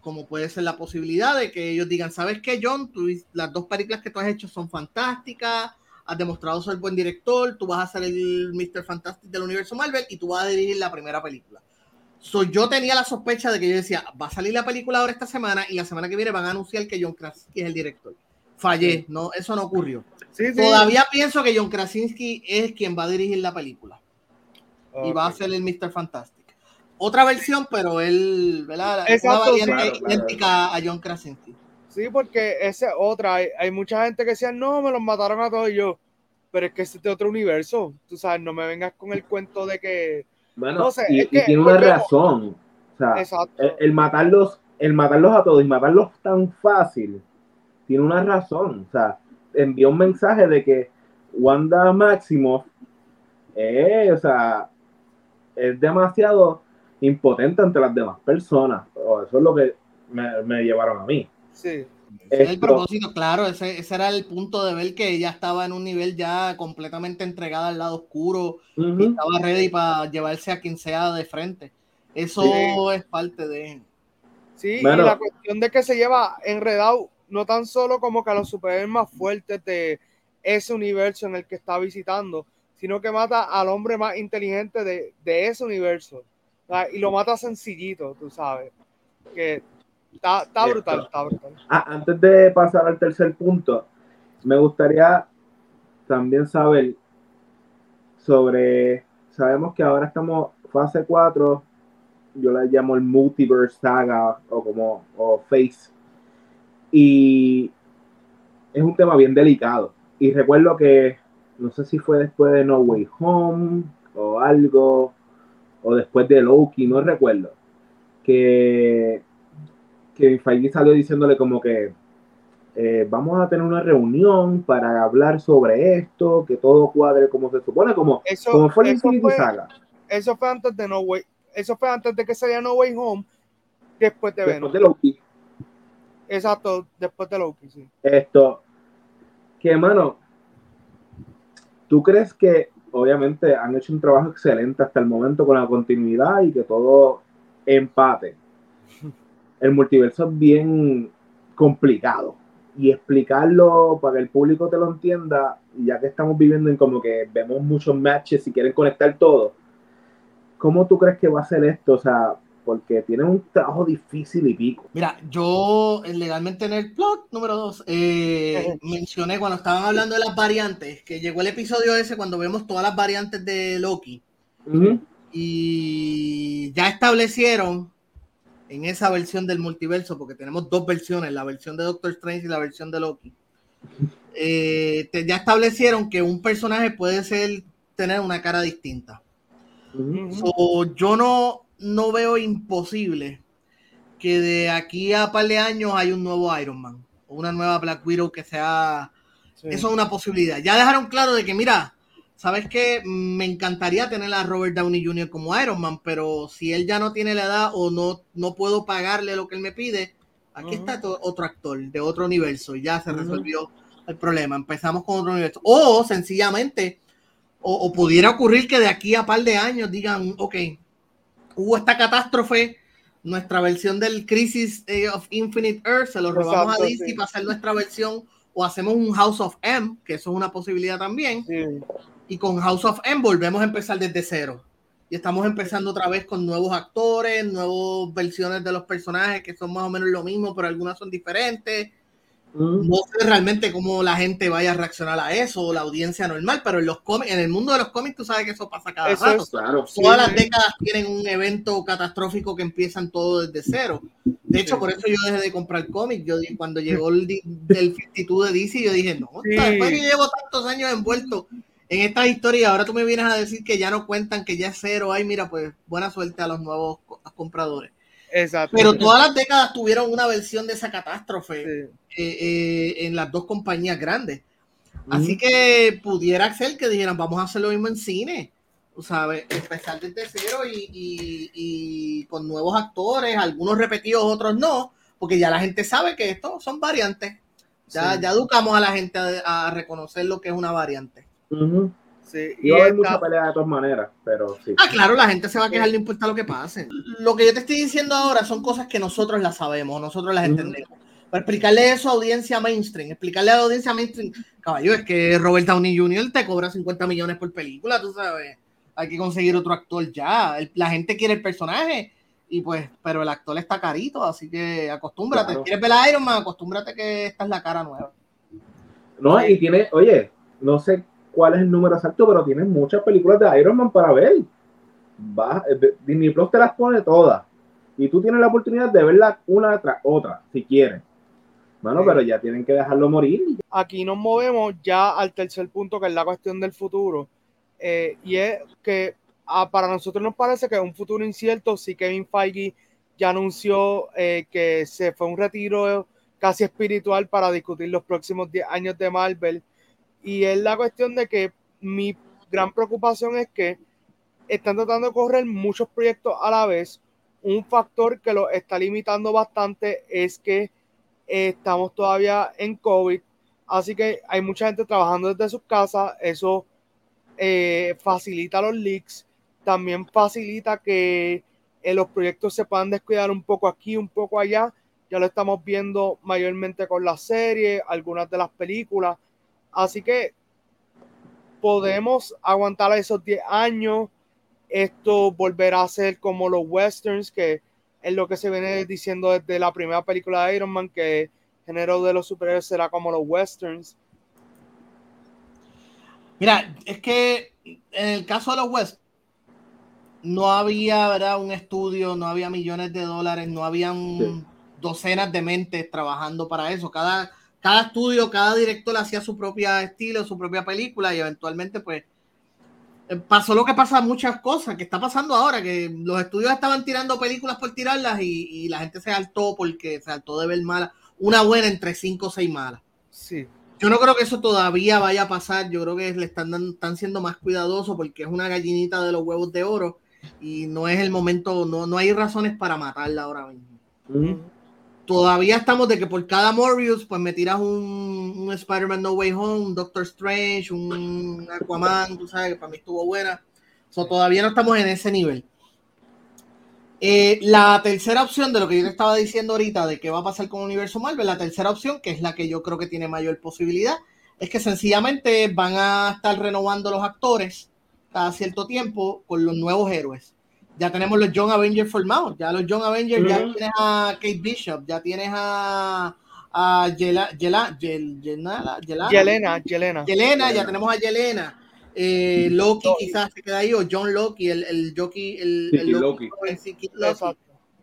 Como puede ser la posibilidad de que ellos digan, ¿sabes qué, John? las dos películas que tú has hecho son fantásticas has demostrado ser buen director, tú vas a ser el Mr. Fantastic del universo Marvel y tú vas a dirigir la primera película. So, yo tenía la sospecha de que yo decía, va a salir la película ahora esta semana y la semana que viene van a anunciar que John Krasinski es el director. Fallé, no, eso no ocurrió. Todavía pienso que John Krasinski es quien va a dirigir la película. Y va a ser el Mr. Fantastic. Otra versión, pero él, ¿verdad? Exacto, Una variante idéntica a John Krasinski. Sí, porque esa es otra. Hay, mucha gente que decía, no, me los mataron a todos yo. Pero es que este es de otro universo. Tú sabes, no me vengas con el cuento de que bueno, y, tiene una razón. O sea, el, matarlos, el matarlos a todos y matarlos tan fácil, tiene una razón. O sea, envió un mensaje de que Wanda Maximoff o sea, es demasiado impotente ante las demás personas. Eso es lo que me, me llevaron a mí. Sí el propósito, claro, ese, ese, era el punto de ver que ella estaba en un nivel ya completamente entregada al lado oscuro y estaba ready para llevarse a quien sea de frente. Eso es parte de. Sí, y la cuestión de que se lleva enredado no tan solo como que a los superhéroes más fuertes de ese universo en el que está visitando, sino que mata al hombre más inteligente de, de ese universo. Y lo mata sencillito, tú sabes. Que Está, brutal, está brutal. Ah, antes de pasar al tercer punto, me gustaría también saber sobre, sabemos que ahora estamos fase 4, yo la llamo el multiverse saga o como o face y es un tema bien delicado y recuerdo que no sé si fue después de No Way Home o algo o después de Loki, no recuerdo que que Feige salió diciéndole como que eh, vamos a tener una reunión para hablar sobre esto, que todo cuadre como se supone, como, eso, fue eso fue, Eso fue antes de No Way, eso fue antes de que saliera No Way Home, después de Después de Loki. Exacto, después de Loki, sí. Esto, que hermano, ¿tú crees que obviamente han hecho un trabajo excelente hasta el momento con la continuidad y que todo empate? (laughs) el multiverso es bien complicado. y explicarlo para que el público te lo entienda, ya que estamos viviendo en como que vemos muchos matches y quieren conectar todo, ¿cómo tú crees que va a ser esto? O sea, porque tiene un trabajo difícil y pico. Mira, yo eh, legalmente en el plot número dos eh, (laughs) mencioné cuando estaban hablando de las variantes, que llegó el episodio ese cuando vemos todas las variantes de Loki. Y ya establecieron en esa versión del multiverso, porque tenemos dos versiones, la versión de Doctor Strange y la versión de Loki. Eh, ya establecieron que un personaje puede ser tener una cara distinta. yo no, no veo imposible que de aquí a par de años hay un nuevo Iron Man o una nueva Black Widow que sea. Eso es una posibilidad. Ya dejaron claro de que, mira, sabes que me encantaría tener a Robert Downey Jr. como Iron Man, pero si él ya no tiene la edad o no, no puedo pagarle lo que él me pide, aquí está otro actor de otro universo y ya se resolvió el problema. Empezamos con otro universo. O sencillamente, o, o pudiera ocurrir que de aquí a par de años digan, ok, hubo esta catástrofe, nuestra versión del Crisis of Infinite Earth, se lo robamos a DC para hacer nuestra versión, o hacemos un House of M, que eso es una posibilidad también. Y con House of M volvemos a empezar desde cero. Y estamos empezando otra vez con nuevos actores, nuevas versiones de los personajes que son más o menos lo mismo, pero algunas son diferentes. No sé realmente cómo la gente vaya a reaccionar a eso, o la audiencia normal, pero en los cómics, en el mundo de los cómics, tú sabes que eso pasa cada rato. Todas las décadas tienen un evento catastrófico que empiezan todo desde cero. De hecho, por eso yo dejé de comprar cómics. Yo cuando llegó el del 52 de DC, yo dije, no, después que llevo tantos años envuelto en esta historia, ahora tú me vienes a decir que ya no cuentan, que ya es cero. Ay, mira, pues buena suerte a los nuevos compradores. Exacto. Pero todas las décadas tuvieron una versión de esa catástrofe eh, eh, en las dos compañías grandes. Así que pudiera ser que dijeran, vamos a hacer lo mismo en cine. Tú sabes, empezar desde cero y, con nuevos actores, algunos repetidos, otros no, porque ya la gente sabe que esto son variantes. Ya, ya educamos a la gente a, reconocer lo que es una variante. Sí, y hay mucha pelea de todas maneras, pero sí. Ah, claro, la gente se va a quejar, no importa lo que pase. Lo que yo te estoy diciendo ahora son cosas que nosotros las sabemos, nosotros las entendemos. Para explicarle eso a audiencia mainstream, explicarle a la audiencia mainstream, caballo, es que Robert Downey Jr. te cobra 50 millones por película, tú sabes. Hay que conseguir otro actor ya. la gente quiere el personaje, y pues, pero el actor está carito, así que acostúmbrate. ¿Quieres ver a Iron Man? Acostúmbrate que esta es la cara nueva. No, y tiene, oye, no sé cuál es el número exacto, pero tienes muchas películas de Iron Man para ver. Va, eh, Disney Plus te las pone todas. Y tú tienes la oportunidad de verla una tras otra, si quieres. Bueno, pero ya tienen que dejarlo morir. Aquí nos movemos ya al tercer punto, que es la cuestión del futuro. Eh, y es que ah, para nosotros nos parece que es un futuro incierto. Si Kevin Feige ya anunció eh, que se fue un retiro casi espiritual para discutir los próximos 10 años de Marvel y es la cuestión de que mi gran preocupación es que están tratando de correr muchos proyectos a la vez. Un factor que lo está limitando bastante es que estamos todavía en COVID, así que hay mucha gente trabajando desde sus casas, eso eh, facilita los leaks, también facilita que eh, los proyectos se puedan descuidar un poco aquí, un poco allá, ya lo estamos viendo mayormente con la serie, algunas de las películas, Así que podemos aguantar esos 10 años. Esto volverá a ser como los westerns, que es lo que se viene diciendo desde la primera película de Iron Man, que el género de los superhéroes será como los westerns. Mira, es que en el caso de los westerns, no había ¿verdad? un estudio, no había millones de dólares, no habían docenas de mentes trabajando para eso. Cada, cada estudio, cada director hacía su propia estilo, su propia película y eventualmente pues eh, pasó lo que pasa muchas cosas, que está pasando ahora, que los estudios estaban tirando películas por tirarlas y, la gente se saltó porque se saltó de ver mala, una buena entre cinco o seis malas. Sí. Yo no creo que eso todavía vaya a pasar, yo creo que le están, están siendo más cuidadosos porque es una gallinita de los huevos de oro y no es el momento, no, no hay razones para matarla ahora mismo todavía estamos de que por cada Morbius, pues me tiras un, Spider-Man No Way Home, un Doctor Strange, un Aquaman, tú sabes que para mí estuvo buena. So, todavía no estamos en ese nivel. Eh, la tercera opción de lo que yo te estaba diciendo ahorita de qué va a pasar con universo Marvel, la tercera opción, que es la que yo creo que tiene mayor posibilidad, es que sencillamente van a estar renovando los actores cada cierto tiempo con los nuevos héroes. Ya tenemos los John Avengers formados, ya los John Avengers, ya tienes a Kate Bishop, ya tienes a, a Yelena, Yelena, Yelena, ya tenemos a Yelena. Eh, Loki quizás se queda ahí, o John Loki, el, el Jockey, el, el Loki.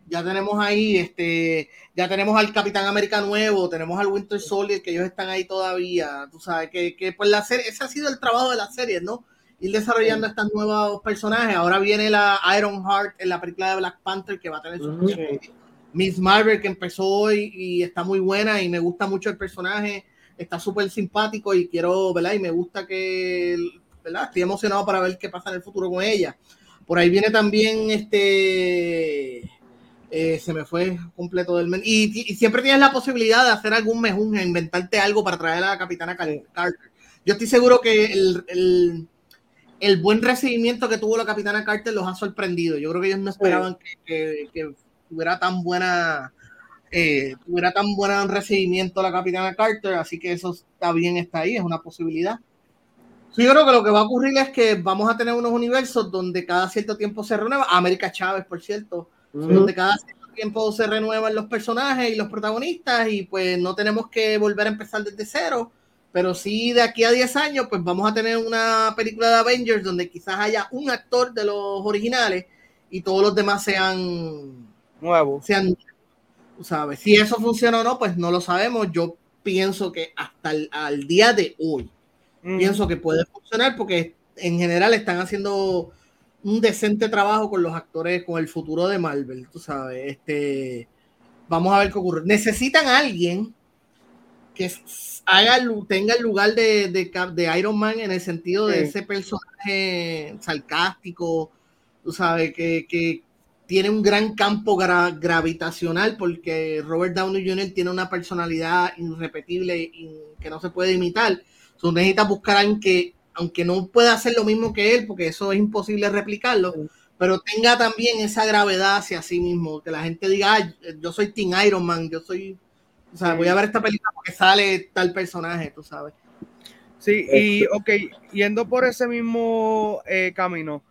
Ya tenemos ahí, este, ya tenemos al Capitán América nuevo, tenemos al Winter Soldier, que ellos están ahí todavía. Tú sabes que, que pues la serie, ese ha sido el trabajo de la serie, ¿no? Ir desarrollando estos nuevos personajes. Ahora viene la Iron Heart en la película de Black Panther, que va a tener su Miss Marvel, que empezó hoy y está muy buena y me gusta mucho el personaje. Está súper simpático y quiero, ¿verdad? Y me gusta que Estoy emocionado para ver qué pasa en el futuro con ella. Por ahí viene también este. Eh, se me fue completo del y, y, siempre tienes la posibilidad de hacer algún mejunje, inventarte algo para traer a la capitana Carter. Yo estoy seguro que el, el, buen recibimiento que tuvo la capitana Carter los ha sorprendido. Yo creo que ellos no esperaban que, que, tuviera tan buena eh, tuviera tan buen recibimiento la capitana Carter, así que eso está bien, está ahí, es una posibilidad yo creo que lo que va a ocurrir es que vamos a tener unos universos donde cada cierto tiempo se renueva. América Chávez, por cierto, donde cada cierto tiempo se renuevan los personajes y los protagonistas y pues no tenemos que volver a empezar desde cero. Pero sí, de aquí a 10 años, pues vamos a tener una película de Avengers donde quizás haya un actor de los originales y todos los demás sean nuevos. Sean, ¿sabes? Si eso funciona o no, pues no lo sabemos. Yo pienso que hasta el al día de hoy, pienso que puede funcionar porque en general están haciendo un decente trabajo con los actores, con el futuro de Marvel, tú sabes. Este, vamos a ver qué ocurre. Necesitan a alguien que haga, tenga el lugar de, de, Iron Man en el sentido de ese personaje sarcástico, tú sabes, que, que tiene un gran campo gravitacional porque Robert Downey Jr. tiene una personalidad irrepetible y que no se puede imitar. Tú necesitas buscar a alguien que, aunque no pueda hacer lo mismo que él, porque eso es imposible replicarlo, pero tenga también esa gravedad hacia sí mismo, que la gente diga, yo soy Team Iron Man, yo soy, o sea, voy a ver esta película porque sale tal personaje, tú sabes. Sí, y ok, yendo por ese mismo eh, camino,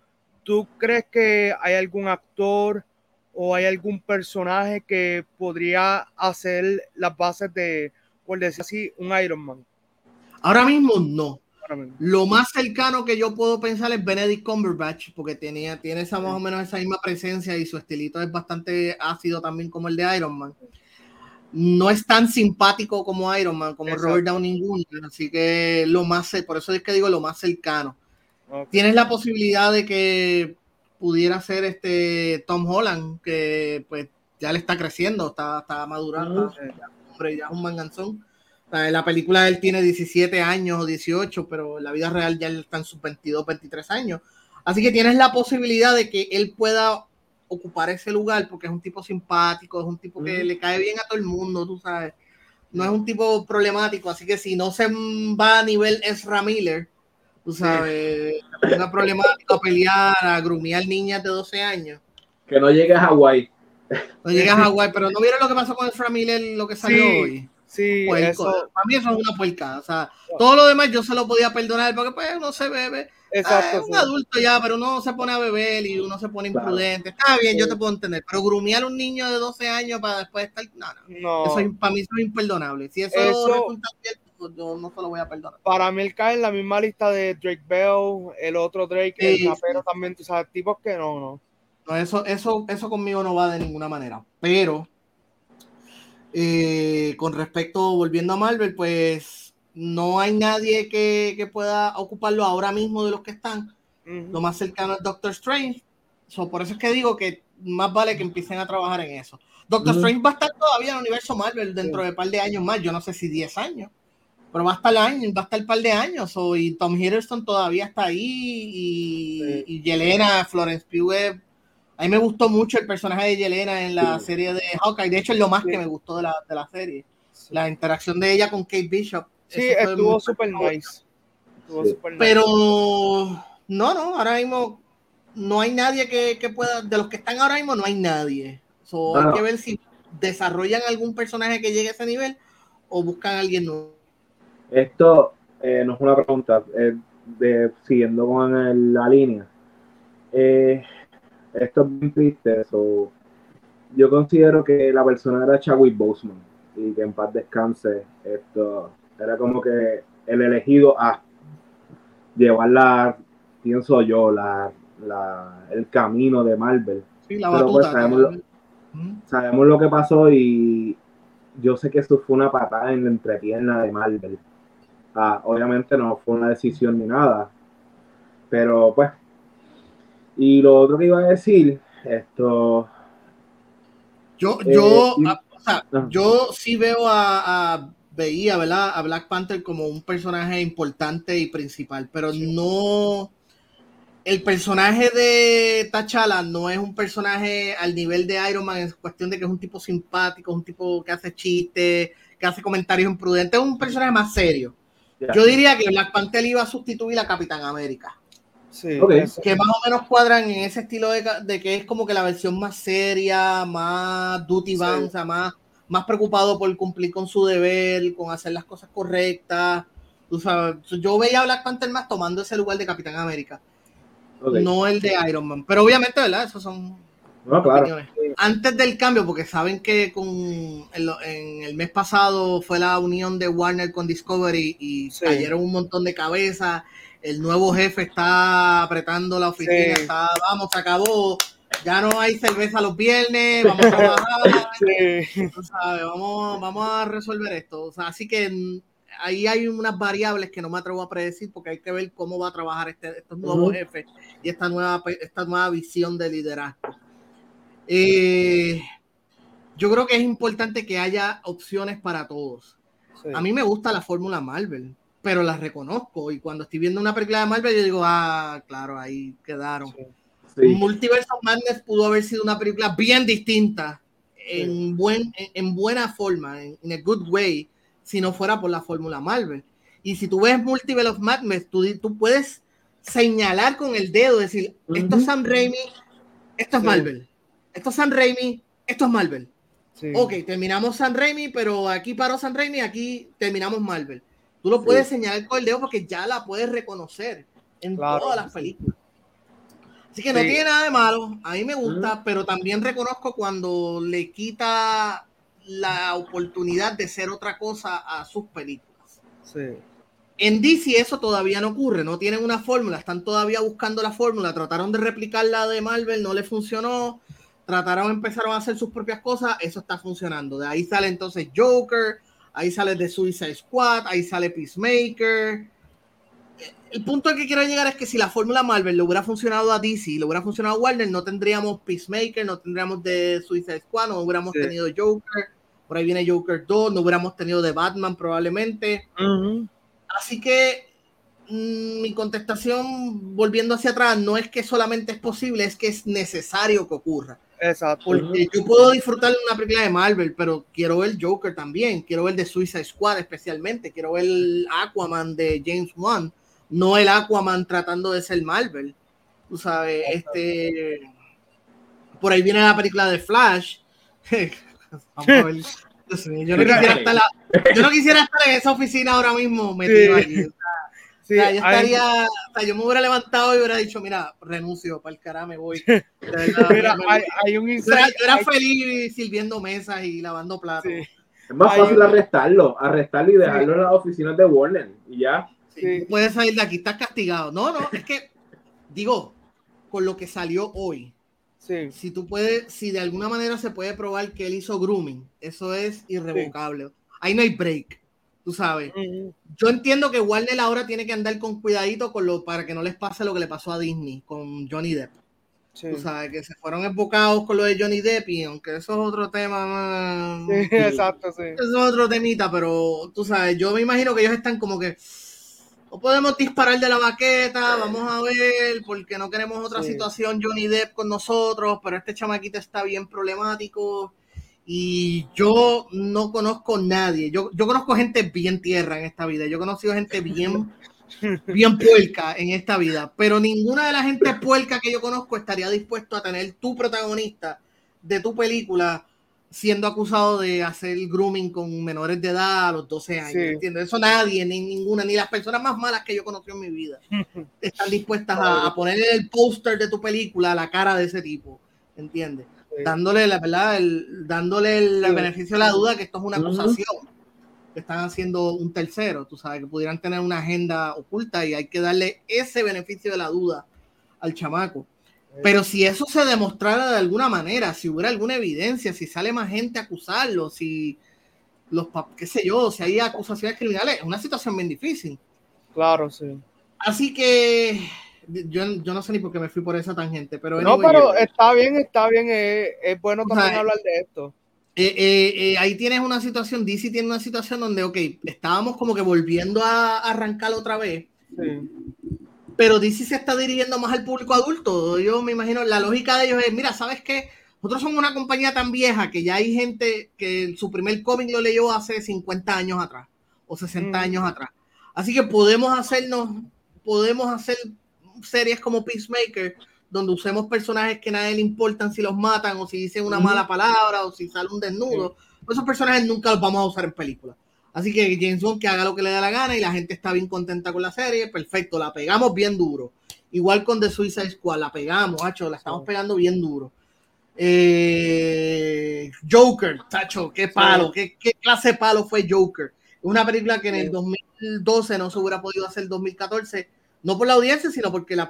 ¿tú crees que hay algún actor o hay algún personaje que podría hacer las bases de, por decir así, un Iron Man? Ahora mismo no. Lo más cercano que yo puedo pensar es Benedict Cumberbatch, porque tenía, tiene esa más o menos esa misma presencia y su estilito es bastante ácido también como el de Iron Man. No es tan simpático como Iron Man, como Robert Downey Jr., así que lo más, por eso es que digo lo más cercano. Tienes la posibilidad de que pudiera ser este Tom Holland, que pues ya le está creciendo, está, está madurando, hombre, ya es un manganzón en la película él tiene 17 años o 18, pero en la vida real ya está en sus 22, 23 años. Así que tienes la posibilidad de que él pueda ocupar ese lugar porque es un tipo simpático, es un tipo que le cae bien a todo el mundo, tú sabes. No es un tipo problemático, así que si no se va a nivel Ezra Miller, tú sabes, una problemática a pelear, a grumear niñas de 12 años. Que no llegue a Hawái. No llegue a Hawái, pero ¿no vieron lo que pasó con Ezra Miller, lo que salió hoy? Sí, eso... Para mí eso es una puerca. O sea, todo lo demás yo se lo podía perdonar porque pues uno se bebe. Exacto. es un adulto ya, pero uno se pone a beber y uno se pone imprudente. Está bien, yo te puedo entender. Pero grumear a un niño de 12 años para después estar. No, no. Eso es, para mí eso es imperdonable. Si eso, resulta cierto, pues yo no se lo voy a perdonar. Para mí él cae en la misma lista de Drake Bell, el otro Drake, el rapero también. O sea, tipos que no, no. No, eso, eso, eso conmigo no va de ninguna manera. Pero eh, con respecto, volviendo a Marvel, pues no hay nadie que, pueda ocuparlo ahora mismo de los que están. Lo más cercano es Doctor Strange. por eso es que digo que más vale que empiecen a trabajar en eso. Doctor Strange va a estar todavía en el universo Marvel dentro de un par de años más. Yo no sé si 10 años, pero va a estar, año, va a estar un par de años. y Tom Hiddleston todavía está ahí. Y, y Yelena, Florence Pugh a mí me gustó mucho el personaje de Yelena en la serie de Hawkeye. De hecho, es lo más que me gustó de la, de la serie. La interacción de ella con Kate Bishop. Sí, estuvo súper nice. Pero no, no, ahora mismo no hay nadie que, pueda, de los que están ahora mismo, no hay nadie. Hay que ver si desarrollan algún personaje que llegue a ese nivel o buscan a alguien nuevo. Esto eh, no es una pregunta, de, siguiendo con la línea. Eh, esto es bien triste. yo considero que la persona era Chadwick Boseman y que en paz descanse. Esto era como que el elegido a llevar la, pienso yo, la, el camino de Marvel. Sí, la Pero pues sabemos, lo, sabemos lo que pasó y yo sé que eso fue una patada en la entrepierna de Marvel. Ah, obviamente no fue una decisión ni nada. Pero pues. Y lo otro que iba a decir, esto. Yo, yo, eh, ah, yo sí veo a veía, ¿verdad? A Black Panther como un personaje importante y principal, pero no. El personaje de T'Challa no es un personaje al nivel de Iron Man, es cuestión de que es un tipo simpático, un tipo que hace chistes, que hace comentarios imprudentes, es un personaje más serio. Yo diría que Black Panther iba a sustituir a Capitán América. Sí, que más o menos cuadran en ese estilo de, que es como que la versión más seria, más duty bound, más más preocupado por cumplir con su deber, con hacer las cosas correctas. yo veía a Black Panther más tomando ese lugar de Capitán América, no el de Iron Man. Pero obviamente, ¿verdad? Esos son Antes del cambio, porque saben que con en, el mes pasado fue la unión de Warner con Discovery y cayeron un montón de cabezas. El nuevo jefe está apretando la oficina, está, vamos, se acabó ya no hay cerveza los viernes, (laughs) vamos a trabajar, Vamos, vamos a resolver esto. así que mm, ahí hay unas variables que no me atrevo a predecir porque hay que ver cómo va a trabajar este, estos nuevos jefes y esta nueva, esta nueva visión de liderazgo. Eh, yo creo que es importante que haya opciones para todos. A mí me gusta la fórmula Marvel, pero la reconozco y cuando estoy viendo una película de Marvel yo digo, ah, claro, ahí quedaron. Multiverse of Madness pudo haber sido una película bien distinta, en, buen, en, buena forma, en a good way, si no fuera por la fórmula Marvel. Y si tú ves Multiverse of Madness, tú, tú puedes señalar con el dedo, decir, esto es Sam Raimi, esto es Marvel. Esto es Sam Raimi, esto es Marvel. Ok, terminamos Sam Raimi, pero aquí paró Sam Raimi, aquí terminamos Marvel. Tú lo puedes señalar con el dedo porque ya la puedes reconocer en todas las películas. Así que no tiene nada de malo, a mí me gusta, pero también reconozco cuando le quita la oportunidad de ser otra cosa a sus películas. Sí. En DC eso todavía no ocurre, no tienen una fórmula, están todavía buscando la fórmula, trataron de replicar la de Marvel, no le funcionó, trataron, empezaron a hacer sus propias cosas, eso está funcionando. De ahí sale entonces Joker, ahí sale The Suicide Squad, ahí sale Peacemaker, el punto al que quiero llegar es que si la fórmula Marvel le hubiera funcionado a DC, le hubiera funcionado a Warner, no tendríamos Peacemaker, no tendríamos de Suicide Squad, no hubiéramos tenido Joker, por ahí viene Joker 2, no hubiéramos tenido de Batman probablemente. Así que mm, mi contestación, volviendo hacia atrás, no es que solamente es posible, es que es necesario que ocurra. Exacto. Porque yo puedo disfrutar de una película de Marvel, pero quiero ver Joker también, quiero ver de Suicide Squad especialmente, quiero ver Aquaman de James Wan no el Aquaman tratando de ser Marvel. Tú sabes, este. Por ahí viene la película de Flash. (laughs) Vamos a ver. Yo no, quisiera estar yo no quisiera estar en esa oficina ahora mismo metido allí. O sea, yo estaría, o sea, yo me hubiera levantado y hubiera dicho, mira, renuncio, para el cara me voy. (laughs) mira, hay, un yo era, feliz sirviendo mesas y lavando platos. Es más fácil arrestarlo, arrestarlo y dejarlo en las oficinas de Warner y ya puedes salir de aquí, estás castigado. No, no, es que, digo, con lo que salió hoy, si tú puedes, si de alguna manera se puede probar que él hizo grooming, eso es irrevocable. Ahí no hay break, tú sabes. Yo entiendo que Warner ahora tiene que andar con cuidadito con lo, para que no les pase lo que le pasó a Disney con Johnny Depp. Tú sabes, que se fueron enfocados con lo de Johnny Depp y aunque eso es otro tema. exacto, sí. Eso es otro temita, pero tú sabes, yo me imagino que ellos están como que no podemos disparar de la baqueta, vamos a ver, porque no queremos otra situación Johnny Depp con nosotros, pero este chamaquito está bien problemático y yo no conozco nadie. Yo, yo conozco gente bien tierra en esta vida, yo he conocido gente bien (laughs) bien puerca en esta vida, pero ninguna de la gente puerca que yo conozco estaría dispuesto a tener tu protagonista de tu película siendo acusado de hacer grooming con menores de edad a los 12 años. Eso nadie, ni ninguna, ni las personas más malas que yo conocí en mi vida (laughs) están dispuestas a, poner el póster de tu película a la cara de ese tipo. ¿Entiendes? Dándole la verdad, el, dándole el beneficio de la duda que esto es una acusación. Que están haciendo un tercero, tú sabes, que pudieran tener una agenda oculta y hay que darle ese beneficio de la duda al chamaco. Pero si eso se demostrara de alguna manera, si hubiera alguna evidencia, si sale más gente a acusarlo, si los, qué sé yo, si hay acusaciones criminales, es una situación bien difícil. Claro, sí. Así que yo, yo no sé ni por qué me fui por esa tangente, pero... No, pero está bien, está bien, es, bueno también hablar de esto. Eh, eh, eh, ahí tienes una situación, DC tiene una situación donde, ok, estábamos como que volviendo a arrancar otra vez. Sí pero DC se está dirigiendo más al público adulto. Yo me imagino, la lógica de ellos es, mira, ¿sabes qué? Nosotros somos una compañía tan vieja que ya hay gente que su primer cómic lo leyó hace 50 años atrás o 60 mm. años atrás. Así que podemos hacernos, podemos hacer series como Peacemaker, donde usemos personajes que a nadie le importan si los matan o si dicen una mala palabra o si sale un desnudo. Esos personajes nunca los vamos a usar en películas. Así que James Bond que haga lo que le da la gana y la gente está bien contenta con la serie, perfecto, la pegamos bien duro. Igual con The Suicide Squad, la pegamos, hacho, la estamos pegando bien duro. Eh, Joker, tacho, qué palo, qué, clase de palo fue Joker. Una película que en el 2012 no se hubiera podido hacer en 2014, no por la audiencia, sino porque la,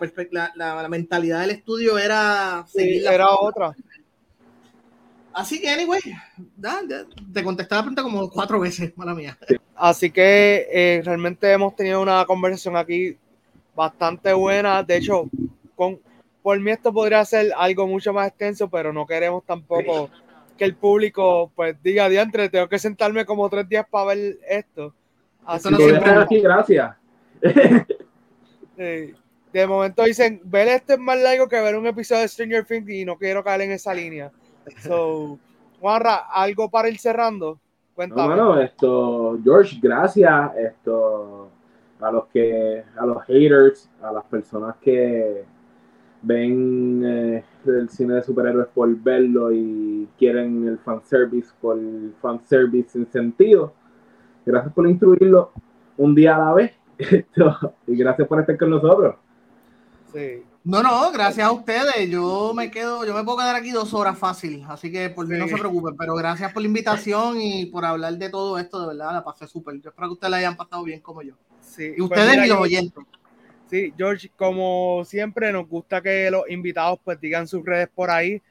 la, mentalidad del estudio era era otra. Así que, anyway, te contesté la pregunta como cuatro veces, mala mía. Así que eh, realmente hemos tenido una conversación aquí bastante buena. De hecho, con, por mí esto podría ser algo mucho más extenso, pero no queremos tampoco que el público pues diga, diantre, tengo que sentarme como tres días para ver esto. Así no siempre... aquí, gracias. De momento dicen, ver este es más largo que ver un episodio de Stranger Things y no quiero caer en esa línea. So, Juanra, algo para ir cerrando. Cuéntame. bueno, esto, George, gracias. Esto, a los que, a los haters, a las personas que ven eh, el cine de superhéroes por verlo y quieren el fanservice por el fanservice sin sentido. Gracias por instruirlo un día a la vez. (laughs) y gracias por estar con nosotros. Sí. No, no, gracias a ustedes. Yo me quedo, yo me puedo quedar aquí dos horas fácil, así que por mí no se preocupen, pero gracias por la invitación y por hablar de todo esto, de verdad, la pasé súper. Yo espero que ustedes la hayan pasado bien como yo. Sí, y pues ustedes y los oyentes. Sí, George, como siempre, nos gusta que los invitados pues digan sus redes por ahí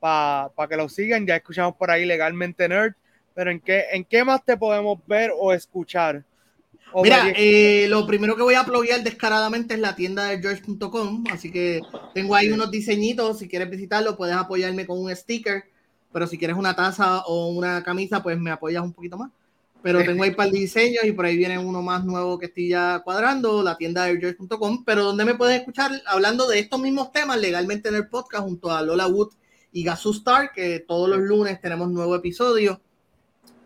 para que los sigan. Ya escuchamos por ahí legalmente Nerd, pero ¿en qué, ¿en qué más te podemos ver o escuchar? Mira, eh, lo primero que voy a pluguear descaradamente es la tienda de George.com, así que tengo ahí unos diseñitos, si quieres visitarlo puedes apoyarme con un sticker, pero si quieres una taza o una camisa, pues me apoyas un poquito más. Pero tengo ahí para el diseño y por ahí viene uno más nuevo que estoy ya cuadrando, la tienda de George.com, pero donde me puedes escuchar hablando de estos mismos temas legalmente en el podcast junto a Lola Wood y Gasu Star, que todos los lunes tenemos nuevo episodio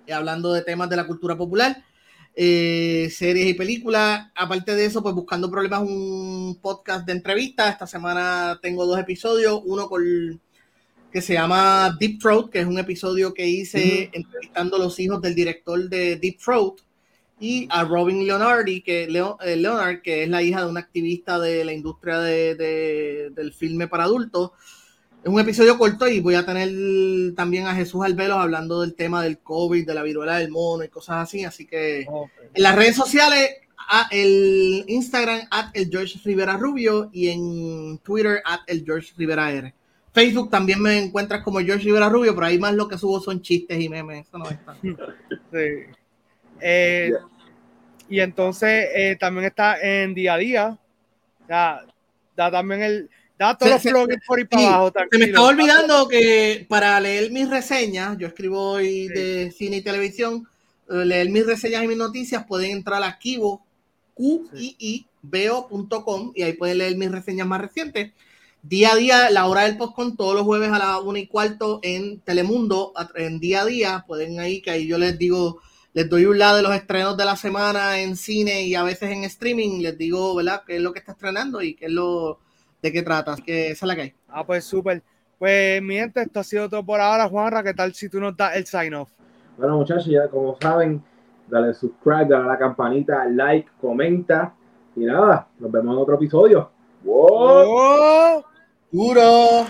eh, hablando de temas de la cultura popular. Eh, series y películas. Aparte de eso, pues buscando problemas, un podcast de entrevistas. Esta semana tengo dos episodios, uno con que se llama Deep Throat, que es un episodio que hice entrevistando a los hijos del director de Deep Throat, y a Robin Leonardi, que, eh, Leonard, que es la hija de un activista de la industria de, del filme para adultos. Es un episodio corto y voy a tener también a Jesús Alvelos hablando del tema del COVID, de la viruela del mono y cosas así. Así que en las redes sociales, a el Instagram, at el George Rivera Rubio y en Twitter, at el George Rivera R. Facebook también me encuentras como George Rivera Rubio, pero ahí más lo que subo son chistes y memes. Eso no está. (laughs) Sí. Eh, y entonces eh, también está en día a día. O sea, da también el se, me estaba olvidando que para leer mis reseñas, yo escribo hoy de cine y televisión, eh, leer mis reseñas y mis noticias, pueden entrar a Kibo, y ahí pueden leer mis reseñas más recientes. Día a día, la hora del con todos los jueves a las 1 y cuarto en Telemundo, en día a día, pueden ahí, que ahí yo les digo les doy un lado de los estrenos de la semana en cine y a veces en streaming, les digo, ¿verdad?, qué es lo que está estrenando y qué es lo de qué trata. que esa es la que hay. Ah, pues súper. Pues mi gente, esto ha sido todo por ahora. Juanra, ¿qué tal si tú nos das el sign off? Bueno, muchachos, ya como saben, dale subscribe, dale a la campanita, like, comenta. Y nada, nos vemos en otro episodio. ¡Wow! ¡Duro!